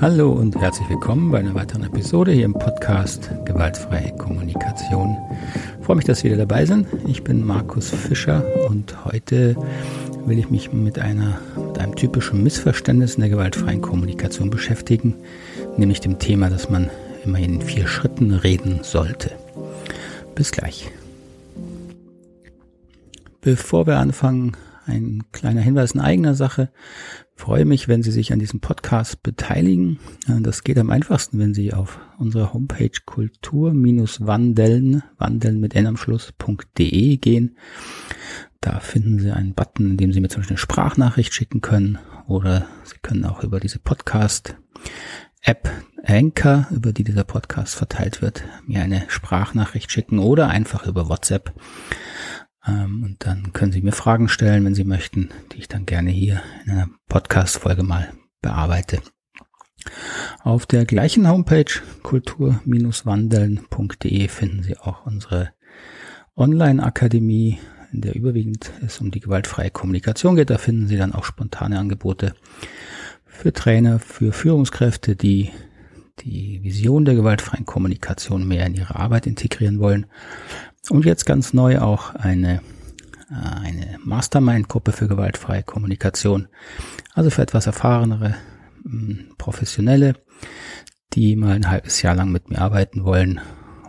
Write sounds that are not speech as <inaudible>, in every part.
Hallo und herzlich willkommen bei einer weiteren Episode hier im Podcast Gewaltfreie Kommunikation. Ich freue mich, dass Sie wieder dabei sind. Ich bin Markus Fischer und heute will ich mich mit, einer, mit einem typischen Missverständnis in der gewaltfreien Kommunikation beschäftigen, nämlich dem Thema, dass man immer in vier Schritten reden sollte. Bis gleich. Bevor wir anfangen, ein kleiner Hinweis in eigener Sache. Ich freue mich, wenn Sie sich an diesem Podcast beteiligen. Das geht am einfachsten, wenn Sie auf unsere Homepage kultur-wandeln, wandeln mit n am Schluss.de gehen. Da finden Sie einen Button, in dem Sie mir zum Beispiel eine Sprachnachricht schicken können oder Sie können auch über diese Podcast App Anchor, über die dieser Podcast verteilt wird, mir eine Sprachnachricht schicken oder einfach über WhatsApp und dann können Sie mir Fragen stellen, wenn Sie möchten, die ich dann gerne hier in einer Podcast-Folge mal bearbeite. Auf der gleichen Homepage kultur-wandeln.de finden Sie auch unsere Online-Akademie, in der überwiegend es um die gewaltfreie Kommunikation geht. Da finden Sie dann auch spontane Angebote für Trainer, für Führungskräfte, die die Vision der gewaltfreien Kommunikation mehr in ihre Arbeit integrieren wollen und jetzt ganz neu auch eine, eine Mastermind-Gruppe für gewaltfreie Kommunikation. Also für etwas erfahrenere hm, Professionelle, die mal ein halbes Jahr lang mit mir arbeiten wollen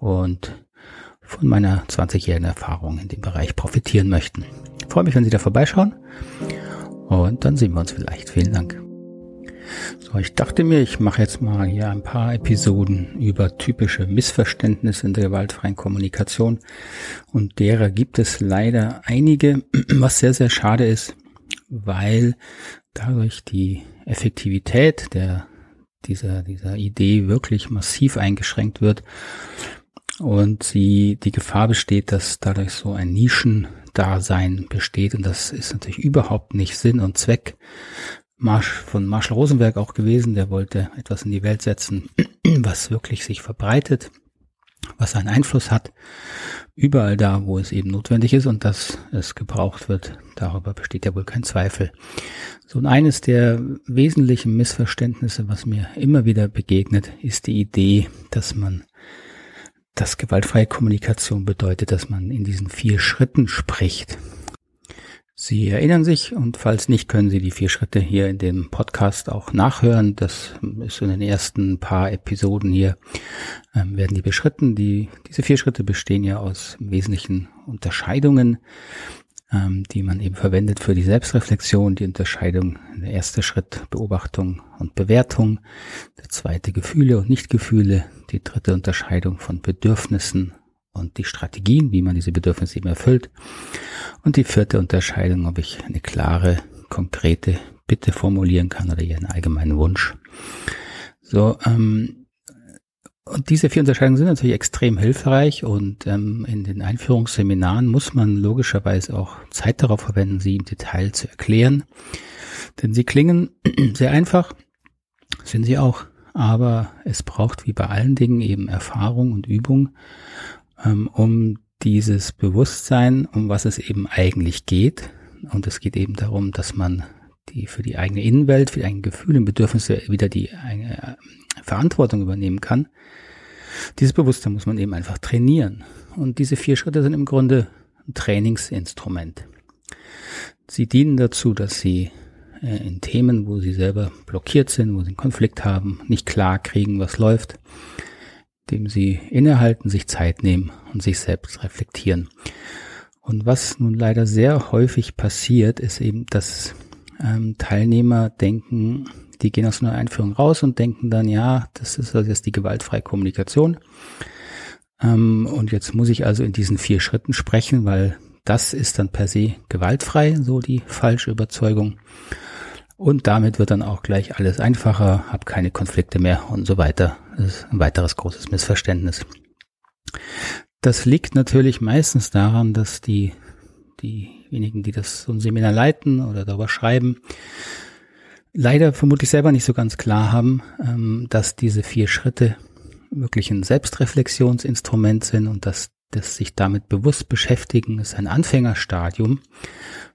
und von meiner 20-jährigen Erfahrung in dem Bereich profitieren möchten. Ich freue mich, wenn Sie da vorbeischauen und dann sehen wir uns vielleicht. Vielen Dank. So, ich dachte mir, ich mache jetzt mal hier ein paar Episoden über typische Missverständnisse in der gewaltfreien Kommunikation. Und derer gibt es leider einige, <clears throat> was sehr, sehr schade ist, weil dadurch die Effektivität der, dieser, dieser Idee wirklich massiv eingeschränkt wird und sie, die Gefahr besteht, dass dadurch so ein Nischendasein besteht und das ist natürlich überhaupt nicht Sinn und Zweck Marsch von Marshall Rosenberg auch gewesen. Der wollte etwas in die Welt setzen, <clears throat> was wirklich sich verbreitet, was einen Einfluss hat, überall da, wo es eben notwendig ist und dass es gebraucht wird. Darüber besteht ja wohl kein Zweifel. So und eines der wesentlichen Missverständnisse, was mir immer wieder begegnet, ist die Idee, dass man dass gewaltfreie Kommunikation bedeutet, dass man in diesen vier Schritten spricht. Sie erinnern sich und falls nicht, können Sie die vier Schritte hier in dem Podcast auch nachhören. Das ist in den ersten paar Episoden hier ähm, werden die beschritten. Die, diese vier Schritte bestehen ja aus wesentlichen Unterscheidungen, ähm, die man eben verwendet für die Selbstreflexion. Die Unterscheidung, der erste Schritt Beobachtung und Bewertung, der zweite Gefühle und Nichtgefühle, die dritte Unterscheidung von Bedürfnissen und die Strategien, wie man diese Bedürfnisse eben erfüllt. Und die vierte Unterscheidung, ob ich eine klare, konkrete Bitte formulieren kann oder ihren allgemeinen Wunsch. So, ähm, und diese vier Unterscheidungen sind natürlich extrem hilfreich und ähm, in den Einführungsseminaren muss man logischerweise auch Zeit darauf verwenden, sie im Detail zu erklären. Denn sie klingen <clears throat> sehr einfach, sind sie auch, aber es braucht wie bei allen Dingen eben Erfahrung und Übung ähm, um dieses Bewusstsein, um was es eben eigentlich geht. Und es geht eben darum, dass man die für die eigene Innenwelt, für die eigenen Gefühle und Bedürfnisse wieder die eigene äh, Verantwortung übernehmen kann. Dieses Bewusstsein muss man eben einfach trainieren. Und diese vier Schritte sind im Grunde ein Trainingsinstrument. Sie dienen dazu, dass Sie äh, in Themen, wo Sie selber blockiert sind, wo Sie einen Konflikt haben, nicht klar kriegen, was läuft, dem sie innehalten, sich Zeit nehmen und sich selbst reflektieren. Und was nun leider sehr häufig passiert, ist eben, dass ähm, Teilnehmer denken, die gehen aus einer Einführung raus und denken dann, ja, das ist also jetzt die gewaltfreie Kommunikation. Ähm, und jetzt muss ich also in diesen vier Schritten sprechen, weil das ist dann per se gewaltfrei, so die falsche Überzeugung. Und damit wird dann auch gleich alles einfacher, habe keine Konflikte mehr und so weiter. Ist ein weiteres großes Missverständnis. Das liegt natürlich meistens daran, dass die, diejenigen, die das so ein Seminar leiten oder darüber schreiben, leider vermutlich selber nicht so ganz klar haben, ähm, dass diese vier Schritte wirklich ein Selbstreflexionsinstrument sind und dass das sich damit bewusst beschäftigen ist ein Anfängerstadium,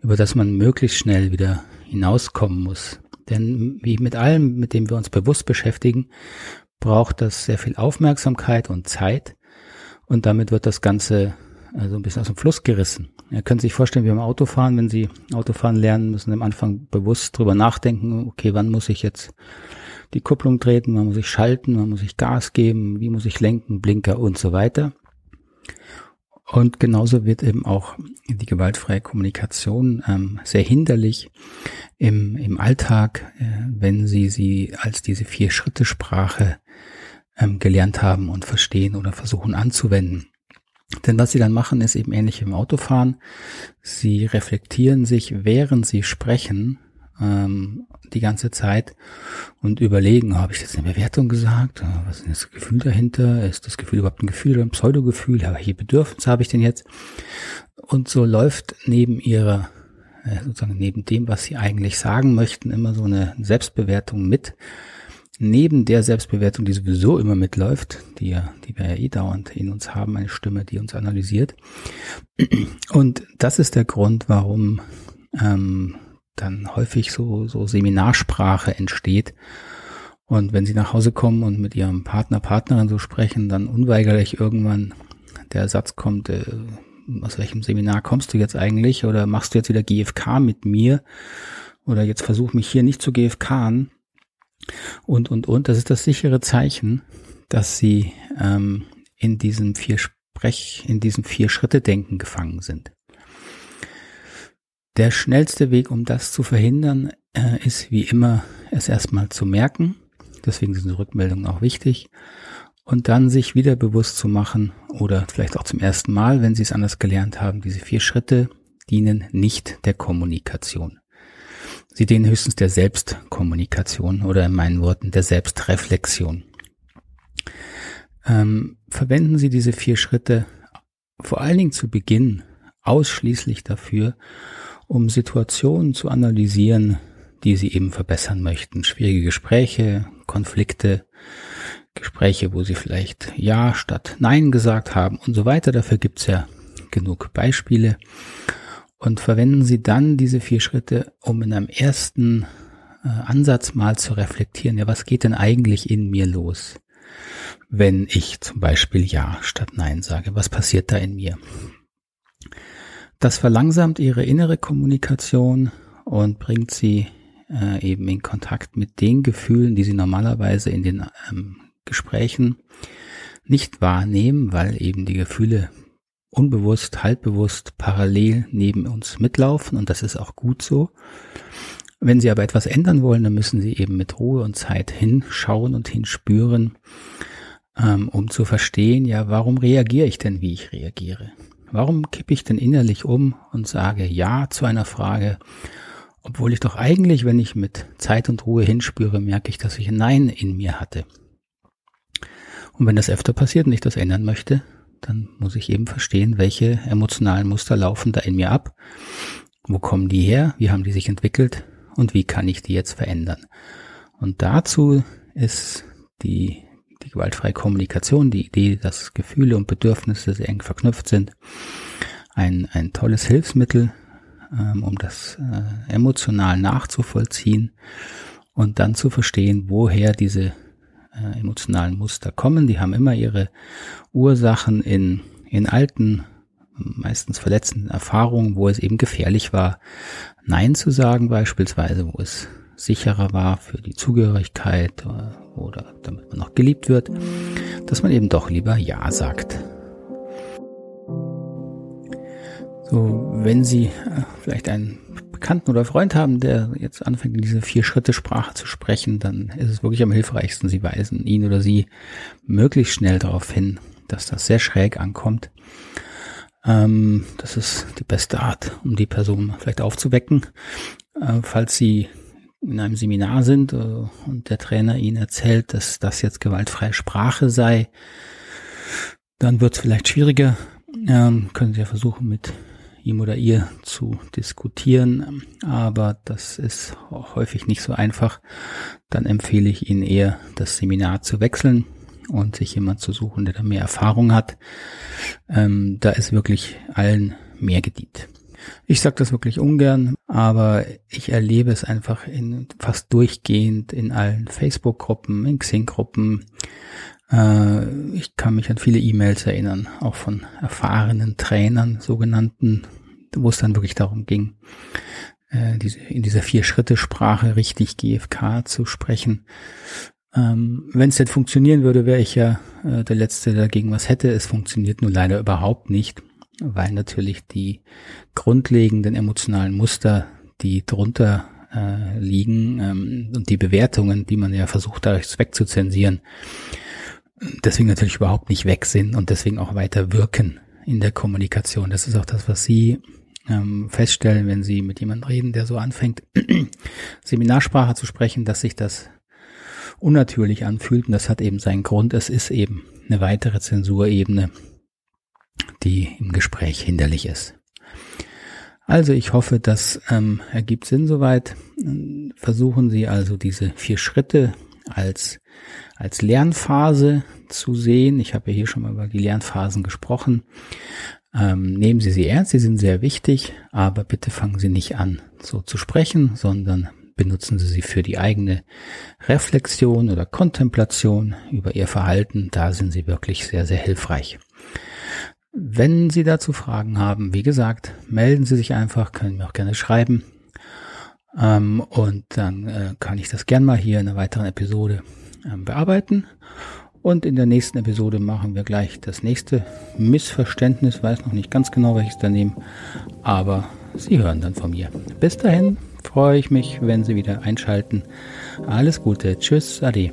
über das man möglichst schnell wieder hinauskommen muss. Denn wie mit allem, mit dem wir uns bewusst beschäftigen, braucht das sehr viel Aufmerksamkeit und Zeit. Und damit wird das Ganze also ein bisschen aus dem Fluss gerissen. Ihr könnt sich vorstellen, wie beim Autofahren, wenn Sie Autofahren lernen, müssen am Anfang bewusst drüber nachdenken, okay, wann muss ich jetzt die Kupplung treten, wann muss ich schalten, wann muss ich Gas geben, wie muss ich lenken, Blinker und so weiter. Und genauso wird eben auch die gewaltfreie Kommunikation ähm, sehr hinderlich im, im Alltag, äh, wenn Sie sie als diese Vier-Schritte-Sprache ähm, gelernt haben und verstehen oder versuchen anzuwenden. Denn was sie dann machen, ist eben ähnlich im Autofahren. Sie reflektieren sich, während sie sprechen, ähm, die ganze Zeit und überlegen, habe ich jetzt eine Bewertung gesagt? Was ist das Gefühl dahinter? Ist das Gefühl überhaupt ein Gefühl oder ein Pseudogefühl? Welche Bedürfnisse habe ich denn jetzt? Und so läuft neben ihrer, äh, sozusagen neben dem, was sie eigentlich sagen möchten, immer so eine Selbstbewertung mit neben der Selbstbewertung, die sowieso immer mitläuft, die ja, die wir ja eh dauernd in uns haben, eine Stimme, die uns analysiert. Und das ist der Grund, warum ähm, dann häufig so, so Seminarsprache entsteht. Und wenn sie nach Hause kommen und mit ihrem Partner, Partnerin so sprechen, dann unweigerlich irgendwann der Satz kommt, äh, aus welchem Seminar kommst du jetzt eigentlich? Oder machst du jetzt wieder GFK mit mir? Oder jetzt versuch mich hier nicht zu GFK und, und, und. Das ist das sichere Zeichen, dass sie ähm, in diesem vier Sprech, in diesem vier Schritte Denken gefangen sind. Der schnellste Weg, um das zu verhindern, äh, ist wie immer, es erstmal zu merken. Deswegen sind Rückmeldungen auch wichtig. Und dann sich wieder bewusst zu machen oder vielleicht auch zum ersten Mal, wenn Sie es anders gelernt haben, diese vier Schritte dienen nicht der Kommunikation. Sie dienen höchstens der Selbstkommunikation oder in meinen Worten der Selbstreflexion. Ähm, verwenden Sie diese vier Schritte vor allen Dingen zu Beginn ausschließlich dafür, um Situationen zu analysieren, die Sie eben verbessern möchten. Schwierige Gespräche, Konflikte, Gespräche, wo Sie vielleicht Ja statt Nein gesagt haben und so weiter. Dafür gibt's ja genug Beispiele und verwenden Sie dann diese vier Schritte, um in einem ersten äh, Ansatz mal zu reflektieren, ja, was geht denn eigentlich in mir los, wenn ich zum Beispiel Ja statt Nein sage? Was passiert da in mir? Das verlangsamt Ihre innere Kommunikation und bringt Sie äh, eben in Kontakt mit den Gefühlen, die Sie normalerweise in den ähm, Gesprächen nicht wahrnehmen, weil eben die Gefühle unbewusst, halbbewusst parallel neben uns mitlaufen und das ist auch gut so. Wenn Sie aber etwas ändern wollen, dann müssen Sie eben mit Ruhe und Zeit hinschauen und hinspüren, ähm, um zu verstehen, ja, warum reagiere ich denn, wie ich reagiere? Warum kippe ich denn innerlich um und sage Ja zu einer Frage, obwohl ich doch eigentlich, wenn ich mit Zeit und Ruhe hinspüre, merke ich, dass ich ein Nein in mir hatte. Und wenn das öfter passiert und ich das ändern möchte, dann muss ich eben verstehen, welche emotionalen Muster laufen da in mir ab, wo kommen die her, wie haben die sich entwickelt und wie kann ich die jetzt verändern. Und dazu ist die, die gewaltfreie Kommunikation, die Idee, dass Gefühle und Bedürfnisse sehr eng verknüpft sind, ein, ein tolles Hilfsmittel, ähm, um das äh, emotional nachzuvollziehen und dann zu verstehen, woher diese äh, emotionalen Muster kommen. Die haben immer ihre Ursachen in, in alten, meistens verletzenden Erfahrungen, wo es eben gefährlich war, Nein zu sagen beispielsweise, wo es sicherer war für die Zugehörigkeit oder, geliebt wird, dass man eben doch lieber Ja sagt. So, wenn Sie äh, vielleicht einen Bekannten oder Freund haben, der jetzt anfängt, in diese Vier-Schritte-Sprache zu sprechen, dann ist es wirklich am hilfreichsten. Sie weisen ihn oder sie möglichst schnell darauf hin, dass das sehr schräg ankommt. Ähm, das ist die beste Art, um die Person vielleicht aufzuwecken. Äh, falls sie in einem Seminar sind äh, und der Trainer ihnen erzählt, dass das jetzt gewaltfreie Sprache sei, dann wird es vielleicht schwieriger. Ähm, können Sie ja versuchen, mit ihm oder ihr zu diskutieren, aber das ist häufig nicht so einfach. Dann empfehle ich Ihnen eher, das Seminar zu wechseln und sich jemand zu suchen, der da mehr Erfahrung hat. Ähm, da ist wirklich allen mehr gedient. Ich sage das wirklich ungern, aber ich erlebe es einfach in fast durchgehend in allen Facebook-Gruppen, in Xing-Gruppen. Äh, ich kann mich an viele E-Mails erinnern, auch von erfahrenen Trainern, sogenannten, wo es dann wirklich darum ging, äh, diese, in dieser Vier-Schritte-Sprache richtig GFK zu sprechen. Ähm, Wenn es denn funktionieren würde, wäre ich ja äh, der Letzte, der dagegen was hätte. Es funktioniert nur leider überhaupt nicht, weil natürlich die grundlegenden emotionalen Muster, die drunter äh, liegen ähm, und die Bewertungen, die man ja versucht, dadurch wegzuzensieren, deswegen natürlich überhaupt nicht weg sind und deswegen auch weiter wirken in der Kommunikation. Das ist auch das, was Sie ähm, feststellen, wenn Sie mit jemandem reden, der so anfängt, <clears throat> Seminarsprache zu sprechen, dass sich das unnatürlich anfühlt. Und das hat eben seinen Grund. Es ist eben eine weitere Zensurebene, die im Gespräch hinderlich ist. Also ich hoffe, das ähm, ergibt Sinn soweit. Versuchen Sie also diese vier Schritte als, als Lernphase zu sehen. Ich habe ja hier schon mal über die Lernphasen gesprochen. Ähm, nehmen Sie sie ernst, sie sind sehr wichtig, aber bitte fangen Sie nicht an, so zu sprechen, sondern benutzen Sie sie für die eigene Reflexion oder Kontemplation über Ihr Verhalten. Da sind sie wirklich sehr, sehr hilfreich. Wenn Sie dazu Fragen haben, wie gesagt, melden Sie sich einfach, können mir auch gerne schreiben. Ähm, und dann äh, kann ich das gern mal hier in einer weiteren Episode ähm, bearbeiten. Und in der nächsten Episode machen wir gleich das nächste Missverständnis. Weiß noch nicht ganz genau, welches daneben, aber Sie hören dann von mir. Bis dahin freue ich mich, wenn Sie wieder einschalten. Alles Gute. Tschüss. Ade.